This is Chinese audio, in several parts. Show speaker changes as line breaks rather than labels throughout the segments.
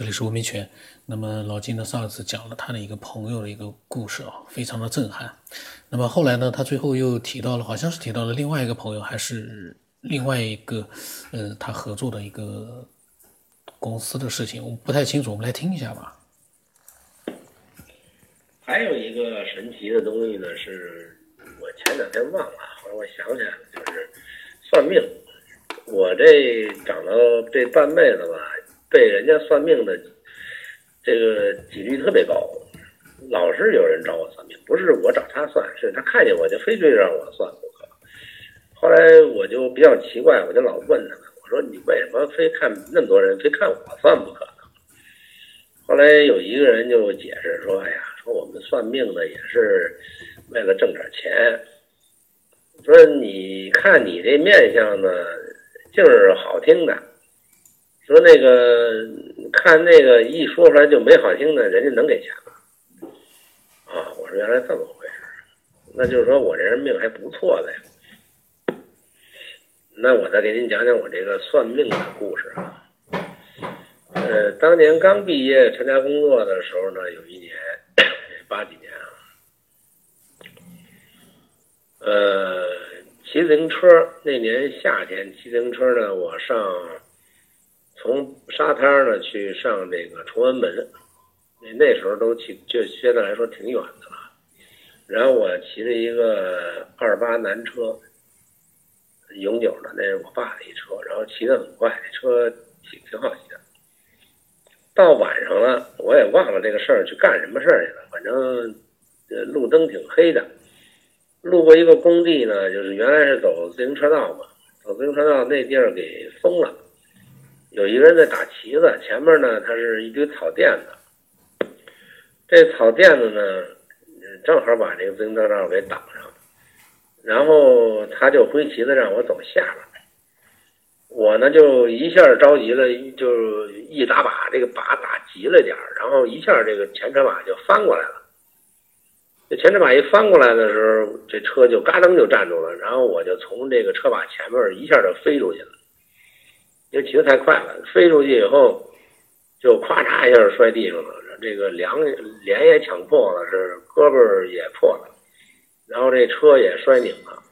这里是吴明泉。那么老金呢，上次讲了他的一个朋友的一个故事啊，非常的震撼。那么后来呢，他最后又提到了，好像是提到了另外一个朋友，还是另外一个，呃，他合作的一个公司的事情，我不太清楚，我们来听一下吧。
还有一个神奇的东西呢，是我前两天忘了，后来我想起来了，就是算命。我这长到这半辈子吧，被人家算命的这个几率特别高，老是有人找我算命，不是我找他算，是他看见我就非得让我算不可。后来我就比较奇怪，我就老问他们，我说你为什么非看那么多人非看我算不可呢？后来有一个人就解释说，哎呀，说我们算命的也是为了挣点钱，说你看你这面相呢。就是好听的，说那个看那个一说出来就没好听的，人家能给钱吗？啊，我说原来这么回事那就是说我这人命还不错的呀。那我再给您讲讲我这个算命的故事啊。呃，当年刚毕业参加工作的时候呢，有一年八几年啊，呃。骑自行车那年夏天，骑自行车呢，我上从沙滩呢去上这个崇文门，那那时候都骑，就现在来说挺远的了。然后我骑着一个二八男车，永久的，那是我爸的一车，然后骑得很快，车挺挺好骑的。到晚上了，我也忘了这个事儿去干什么事儿去了，反正路灯挺黑的。路过一个工地呢，就是原来是走自行车道嘛，走自行车道那地儿给封了，有一个人在打旗子，前面呢他是一堆草垫子，这草垫子呢正好把这个自行车道给挡上，然后他就挥旗子让我走下来，我呢就一下着急了，就一打把这个把打急了点，然后一下这个前车把就翻过来了。这前车把一翻过来的时候，这车就嘎噔就站住了，然后我就从这个车把前面一下就飞出去了，因为骑得太快了，飞出去以后就咵嚓一下摔地上了，这个梁脸也抢破了，是胳膊也破了，然后这车也摔拧了。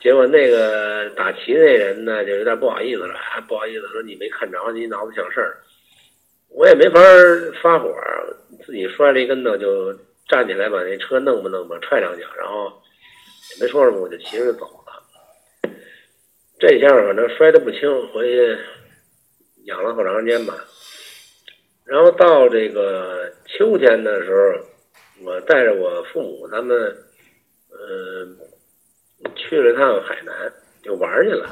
结果那个打旗那人呢，就有点不好意思了，不好意思说你没看着，你脑子想事儿，我也没法发火，自己摔了一跟头就。站起来把那车弄吧弄吧踹两脚，然后也没说什么，我就骑着走了。这下反正摔得不轻，回去养了好长时间吧。然后到这个秋天的时候，我带着我父母他们，呃，去了趟海南，就玩去了。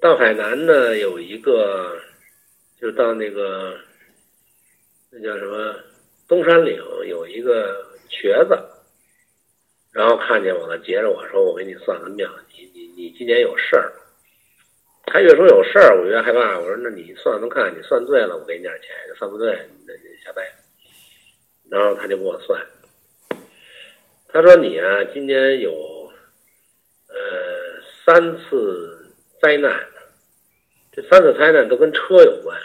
到海南呢，有一个，就到那个，那叫什么？东山岭有一个瘸子，然后看见我了，接着我说：“我给你算个命，你你今年有事儿。”他越说有事儿，我越害怕。我说：“那你算算看，你算对了，我给你点钱；算不对，那下辈子。”然后他就给我算，他说：“你啊，今年有呃三次灾难，这三次灾难都跟车有关。”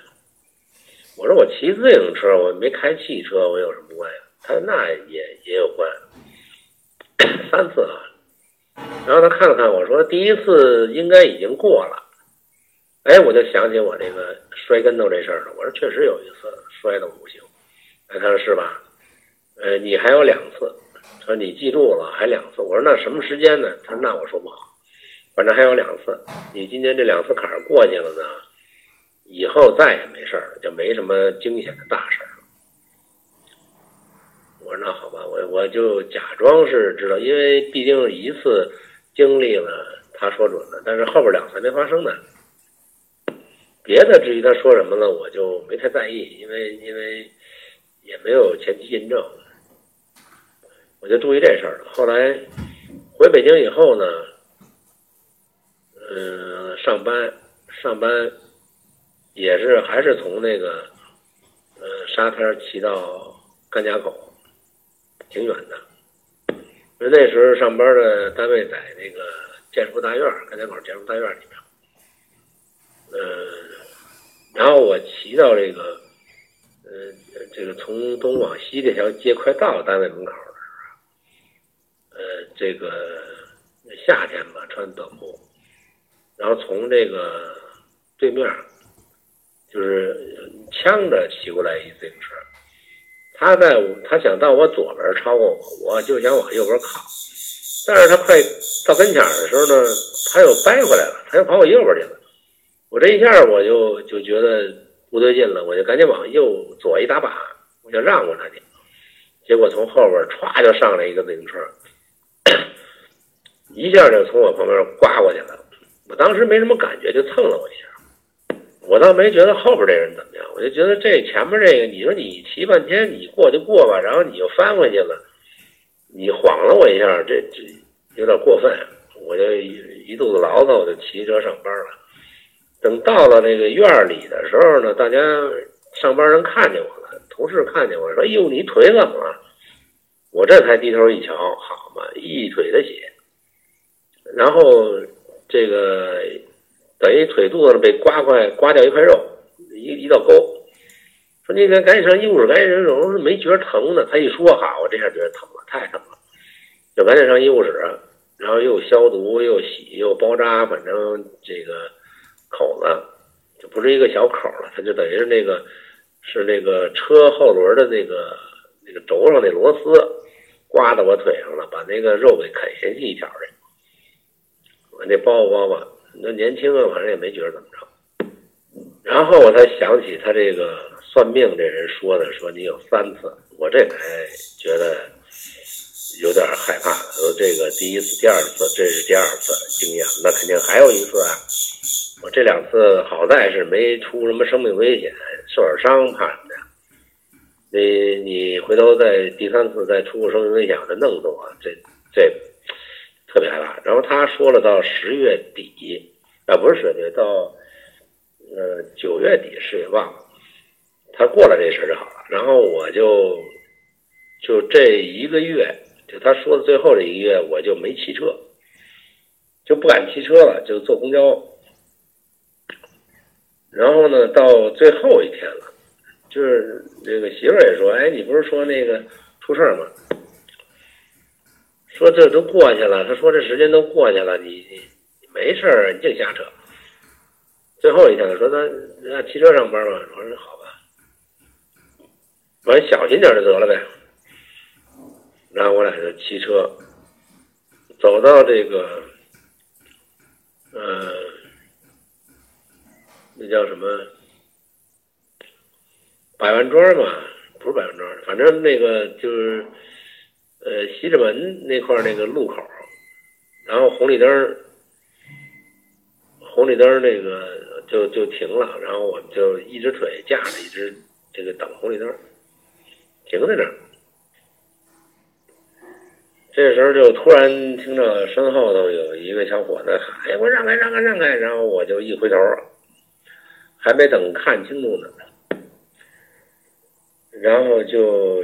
我说我骑自行车，我没开汽车，我有什么关系？他说那也也有关，三次啊。然后他看了看我说，第一次应该已经过了。哎，我就想起我这个摔跟头这事儿了。我说确实有一次摔的不行。哎，他说是吧？呃，你还有两次。他说你记住了，还两次。我说那什么时间呢？他说那我说不好，反正还有两次。你今天这两次坎儿过去了呢？以后再也没事儿了，就没什么惊险的大事儿了。我说那好吧，我就假装是知道，因为毕竟一次经历了，他说准了，但是后边两次没发生呢。别的至于他说什么了，我就没太在意，因为因为也没有前期印证，我就注意这事儿了。后来回北京以后呢，嗯，上班上班。也是还是从那个，呃，沙滩骑到甘家口，挺远的。因为那时候上班的单位在那个建福大院，甘家口建福大院里面。嗯，然后我骑到这个，呃，这个从东往西这条街快到单位门口的时候，呃，这个夏天吧，穿短裤，然后从这个对面，就是呛着骑过来一自行车，他在他想到我左边超过我，我就想往右边靠，但是他快到跟前的时候呢，他又掰回来了，他又跑我右边去了。我这一下我就就觉得不对劲了，我就赶紧往右左一打把，我就让过他去。结果从后边歘就上来一个自行车，一下就从我旁边刮过去了。我当时没什么感觉，就蹭了我一下。我倒没觉得后边这人怎么样，我就觉得这前面这个，你说你骑半天，你过就过吧，然后你又翻回去了，你晃了我一下，这这有点过分。我就一一肚子牢骚，我就骑车上班了。等到了那个院里的时候呢，大家上班人看见我了，同事看见我说：“哎呦，你腿怎么了？”我这才低头一瞧，好嘛，一腿的血。然后这个等于腿肚子上被刮块刮掉一块肉，一一道沟。说那个赶紧上医务室，赶紧上。我说没觉疼呢。他一说，好，我这下觉得疼了，太疼了，就赶紧上医务室，然后又消毒又洗又包扎，反正这个。口子就不是一个小口了，它就等于是那个是那个车后轮的那个那个轴上那螺丝刮到我腿上了，把那个肉给啃下去一条去。我那包包吧，那年轻啊，反正也没觉得怎么着。然后我才想起他这个算命这人说的，说你有三次，我这才觉得有点害怕。说这个第一次、第二次，这是第二次经验，那肯定还有一次啊。我这两次好在是没出什么生命危险，受点伤怕什么的。你你回头再第三次再出个生命危险，再弄死我，这这特别害怕。然后他说了，到十月底啊，不是十月底，到呃九月底十月忘了，他过了这事就好了。然后我就就这一个月，就他说的最后这一个月，我就没骑车，就不敢骑车了，就坐公交。然后呢，到最后一天了，就是这个媳妇儿也说：“哎，你不是说那个出事儿吗？说这都过去了。他说这时间都过去了，你你没事儿，你净瞎扯。最后一天了，说他那骑车上班吧。我说好吧，我说小心点就得了呗。然后我俩就骑车走到这个，呃。”那叫什么？百万庄嘛，不是百万庄，反正那个就是，呃，西直门那块那个路口，然后红绿灯红绿灯那个就就停了，然后我们就一只腿架着，一只这个等红绿灯，停在那儿。这时候就突然听到身后头有一个小伙子喊：“哎，我让开，让开，让开！”然后我就一回头。还没等看清楚呢，然后就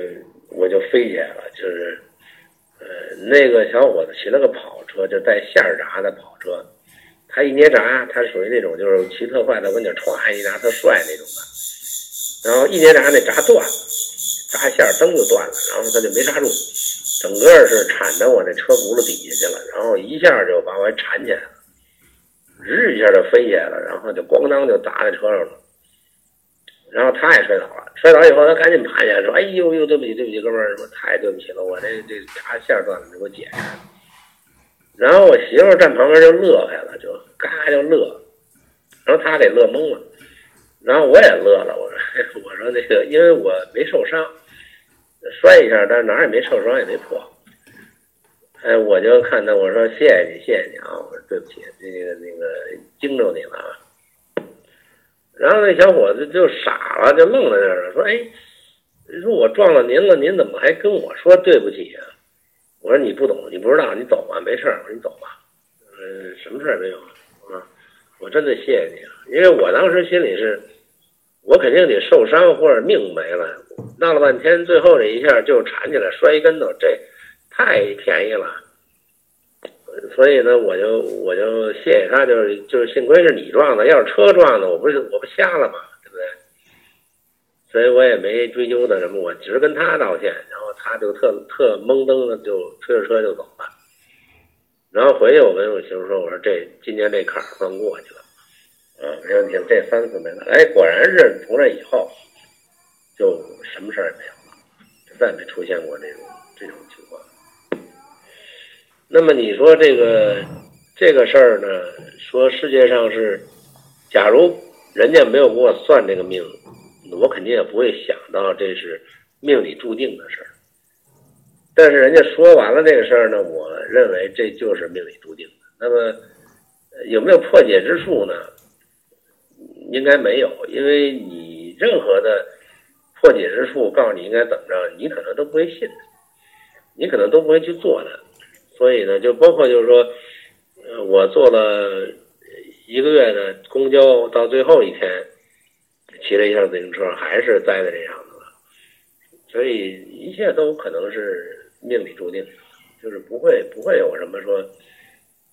我就飞起来了，就是，呃，那个小伙子骑了个跑车，就带线闸的跑车，他一捏闸，他属于那种就是骑特快的，跟你歘一闸特帅那种的，然后一捏闸那闸断了，闸线灯就断了，然后他就没刹住，整个是铲到我那车轱辘底下去了，然后一下就把我铲起来了。日一下就飞起来了，然后就咣当就砸在车上了，然后他也摔倒了。摔倒以后，他赶紧爬起来说：“哎呦呦，对不起，对不起，哥们儿，说太对不起了，我这这插线断了，你给我解开。”然后我媳妇站旁边就乐开了，就嘎就乐，然后他给乐懵了，然后我也乐了，我说：“我说那个，因为我没受伤，摔一下，但是哪儿也没受伤，也没破。”哎，我就看他，我说谢谢你，谢谢你啊！我说对不起，那个那个惊着你了啊。然后那小伙子就傻了，就愣在那儿了，说：“哎，说我撞了您了，您怎么还跟我说对不起啊？”我说：“你不懂，你不知道，你走吧，没事儿。”我说：“你走吧，嗯，什么事儿也没有啊。”我真的谢谢你，因为我当时心里是，我肯定得受伤或者命没了，闹了半天，最后这一下就缠起来摔一跟头，这。太便宜了，所以呢，我就我就谢谢他，就是就是幸亏是你撞的，要是车撞的，我不是我不瞎了吗？对不对？所以我也没追究他什么，我只是跟他道歉，然后他就特特懵登的就推着车就走了。然后回去我跟我媳妇说，我说这今年这坎儿算过去了，啊，没问题，这三次没了。哎，果然是从这以后就什么事儿也没有了，就再没出现过这种这种情况。那么你说这个这个事儿呢？说世界上是，假如人家没有给我算这个命，我肯定也不会想到这是命里注定的事儿。但是人家说完了这个事儿呢，我认为这就是命里注定的。那么有没有破解之术呢？应该没有，因为你任何的破解之术告诉你应该怎么着，你可能都不会信的，你可能都不会去做的。所以呢，就包括就是说，呃，我坐了一个月的公交，到最后一天骑了一下自行车，还是栽在这上头了。所以一切都可能是命里注定，就是不会不会有什么说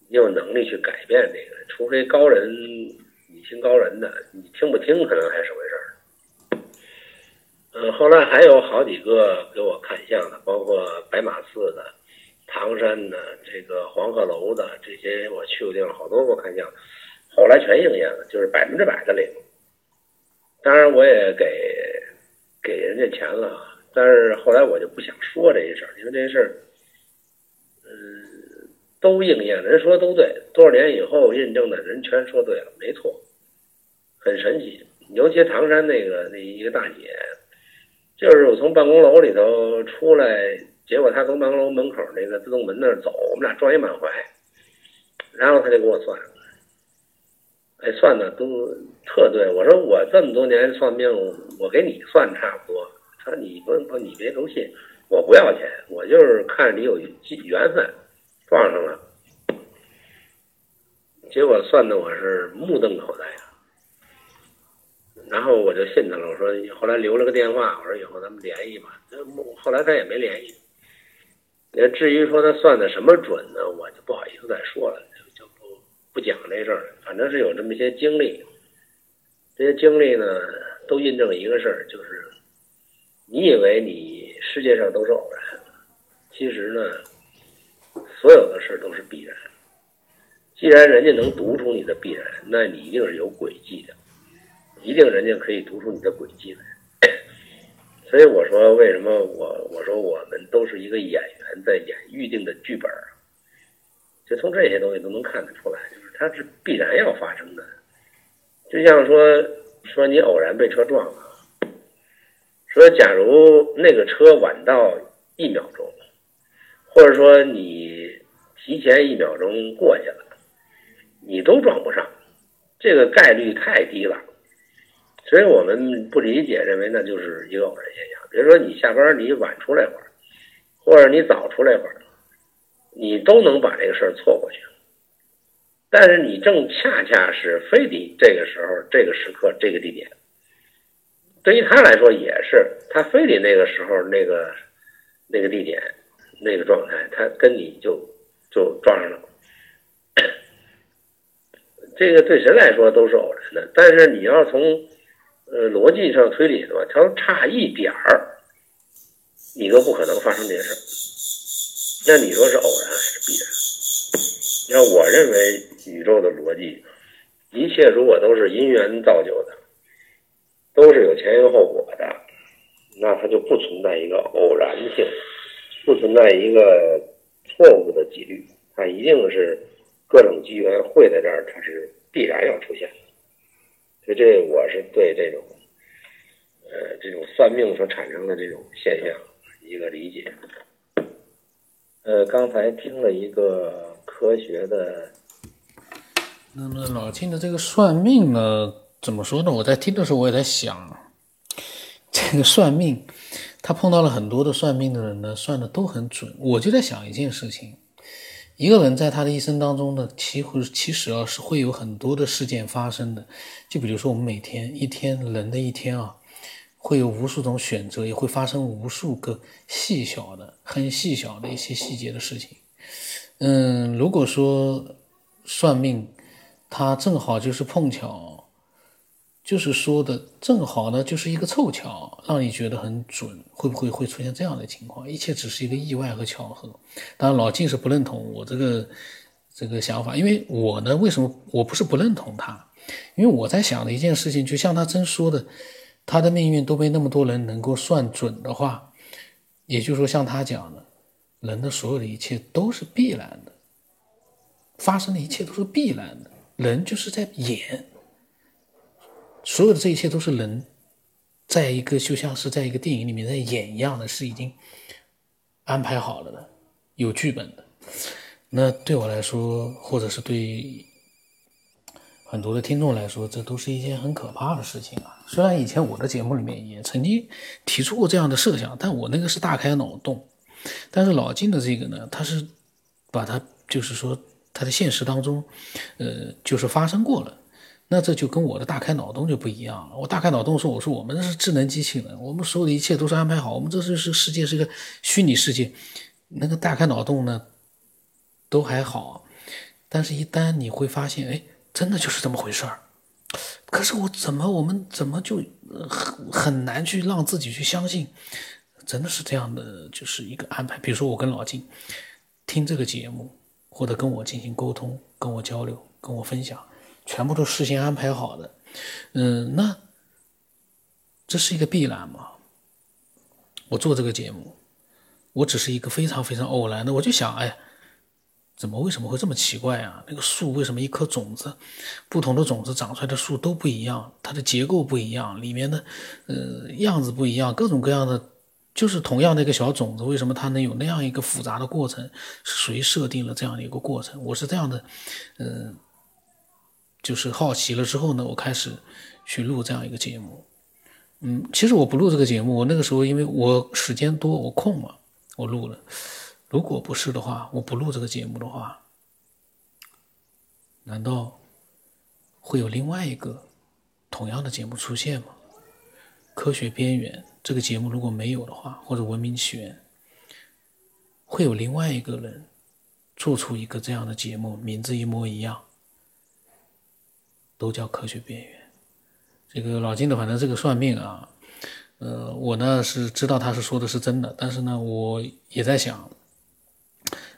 你有能力去改变这个，除非高人你听高人的，你听不听可能还是回事儿。嗯，后来还有好几个给我看相的，包括白马寺的。唐山的这个黄鹤楼的这些我去过地方，好多我看相，后来全应验了，就是百分之百的灵。当然我也给给人家钱了，但是后来我就不想说这些事儿，因为这些事儿，嗯，都应验，人说都对，多少年以后印证的人全说对了，没错，很神奇。尤其唐山那个那一个大姐，就是我从办公楼里头出来。结果他从办公楼门口那个自动门那儿走，我们俩撞一满怀，然后他就给我算，哎，算的都特对。我说我这么多年算命，我给你算差不多。他说你不不，你别都信，我不要钱，我就是看你有缘分，撞上了。结果算的我是目瞪口呆啊。然后我就信他了，我说后来留了个电话，我说以后咱们联系吧。后来他也没联系。那至于说他算的什么准呢，我就不好意思再说了，就不不讲这事儿了。反正是有这么些经历，这些经历呢，都印证一个事儿，就是你以为你世界上都是偶然，其实呢，所有的事儿都是必然。既然人家能读出你的必然，那你一定是有轨迹的，一定人家可以读出你的轨迹来。所以我说，为什么我我说我们都是一个演员在演预定的剧本就从这些东西都能看得出来，它是必然要发生的。就像说说你偶然被车撞了，说假如那个车晚到一秒钟，或者说你提前一秒钟过去了，你都撞不上，这个概率太低了。所以我们不理解，认为那就是一个偶然现象。比如说，你下班你晚出来会儿，或者你早出来会儿，你都能把这个事儿错过去。但是你正恰恰是非得这个时候、这个时刻、这个地点，对于他来说也是，他非得那个时候、那个那个地点、那个状态，他跟你就就撞上了。这个对谁来说都是偶然的，但是你要从。呃，逻辑上推理的吧，它差一点儿，你都不可能发生这些事儿。那你说是偶然还是必然？那我认为宇宙的逻辑，一切如果都是因缘造就的，都是有前因后果的，那它就不存在一个偶然性，不存在一个错误的几率，它一定是各种机缘汇在这儿，它是必然要出现。所以这我是对这种，呃，这种算命所产生的这种现象一个理解。呃，刚才听了一个科学的，
那么老金的这个算命呢，怎么说呢？我在听的时候我也在想，这个算命，他碰到了很多的算命的人呢，算的都很准。我就在想一件事情。一个人在他的一生当中呢，其实其实啊是会有很多的事件发生的。就比如说我们每天一天人的一天啊，会有无数种选择，也会发生无数个细小的、很细小的一些细节的事情。嗯，如果说算命，他正好就是碰巧，就是说的正好呢，就是一个凑巧，让你觉得很准，会不会会出现这样的情况？一切只是一个意外和巧合。当然，老晋是不认同我这个这个想法，因为我呢，为什么我不是不认同他？因为我在想的一件事情，就像他真说的，他的命运都被那么多人能够算准的话，也就是说，像他讲的，人的所有的一切都是必然的，发生的一切都是必然的，人就是在演。所有的这一切都是人，在一个就像是在一个电影里面在演一样的，是已经安排好了的，有剧本的。那对我来说，或者是对很多的听众来说，这都是一件很可怕的事情啊。虽然以前我的节目里面也曾经提出过这样的设想，但我那个是大开脑洞。但是老金的这个呢，他是把它就是说他的现实当中，呃，就是发生过了。那这就跟我的大开脑洞就不一样了。我大开脑洞说，我说我们是智能机器人，我们所有的一切都是安排好，我们这就是世界是一个虚拟世界。那个大开脑洞呢，都还好，但是一旦你会发现，哎，真的就是这么回事儿。可是我怎么，我们怎么就很很难去让自己去相信，真的是这样的，就是一个安排。比如说我跟老金听这个节目，或者跟我进行沟通，跟我交流，跟我分享。全部都事先安排好的，嗯，那这是一个必然吗？我做这个节目，我只是一个非常非常偶然的，我就想，哎，怎么为什么会这么奇怪啊？那个树为什么一颗种子，不同的种子长出来的树都不一样，它的结构不一样，里面的呃样子不一样，各种各样的，就是同样的一个小种子，为什么它能有那样一个复杂的过程？谁设定了这样的一个过程？我是这样的，嗯。就是好奇了之后呢，我开始去录这样一个节目。嗯，其实我不录这个节目，我那个时候因为我时间多，我空嘛，我录了。如果不是的话，我不录这个节目的话，难道会有另外一个同样的节目出现吗？科学边缘这个节目如果没有的话，或者文明起源，会有另外一个人做出一个这样的节目，名字一模一样。都叫科学边缘，这个老金的，反正这个算命啊，呃，我呢是知道他是说的是真的，但是呢，我也在想，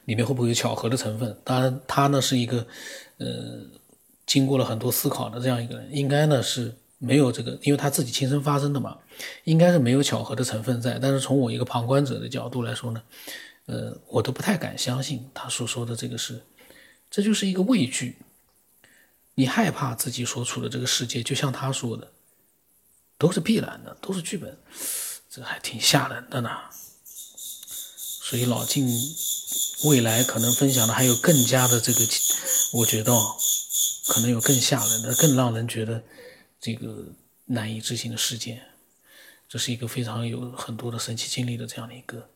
里面会不会有巧合的成分？当然，他呢是一个，呃，经过了很多思考的这样一个人，应该呢是没有这个，因为他自己亲身发生的嘛，应该是没有巧合的成分在。但是从我一个旁观者的角度来说呢，呃，我都不太敢相信他所说的这个是，这就是一个畏惧。你害怕自己所处的这个世界，就像他说的，都是必然的，都是剧本，这还挺吓人的呢。所以老晋未来可能分享的还有更加的这个，我觉得可能有更吓人的、更让人觉得这个难以置信的事件。这是一个非常有很多的神奇经历的这样的一个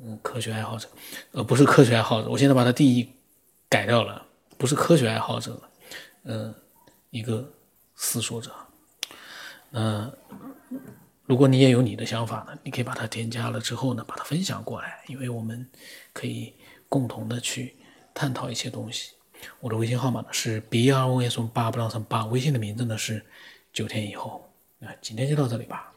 嗯科学爱好者，呃，不是科学爱好者，我现在把他定义改掉了，不是科学爱好者了。嗯，一个思索者。那如果你也有你的想法呢，你可以把它添加了之后呢，把它分享过来，因为我们可以共同的去探讨一些东西。我的微信号码呢是 b r o s 八不让上八，微信的名字呢是九天以后。那今天就到这里吧。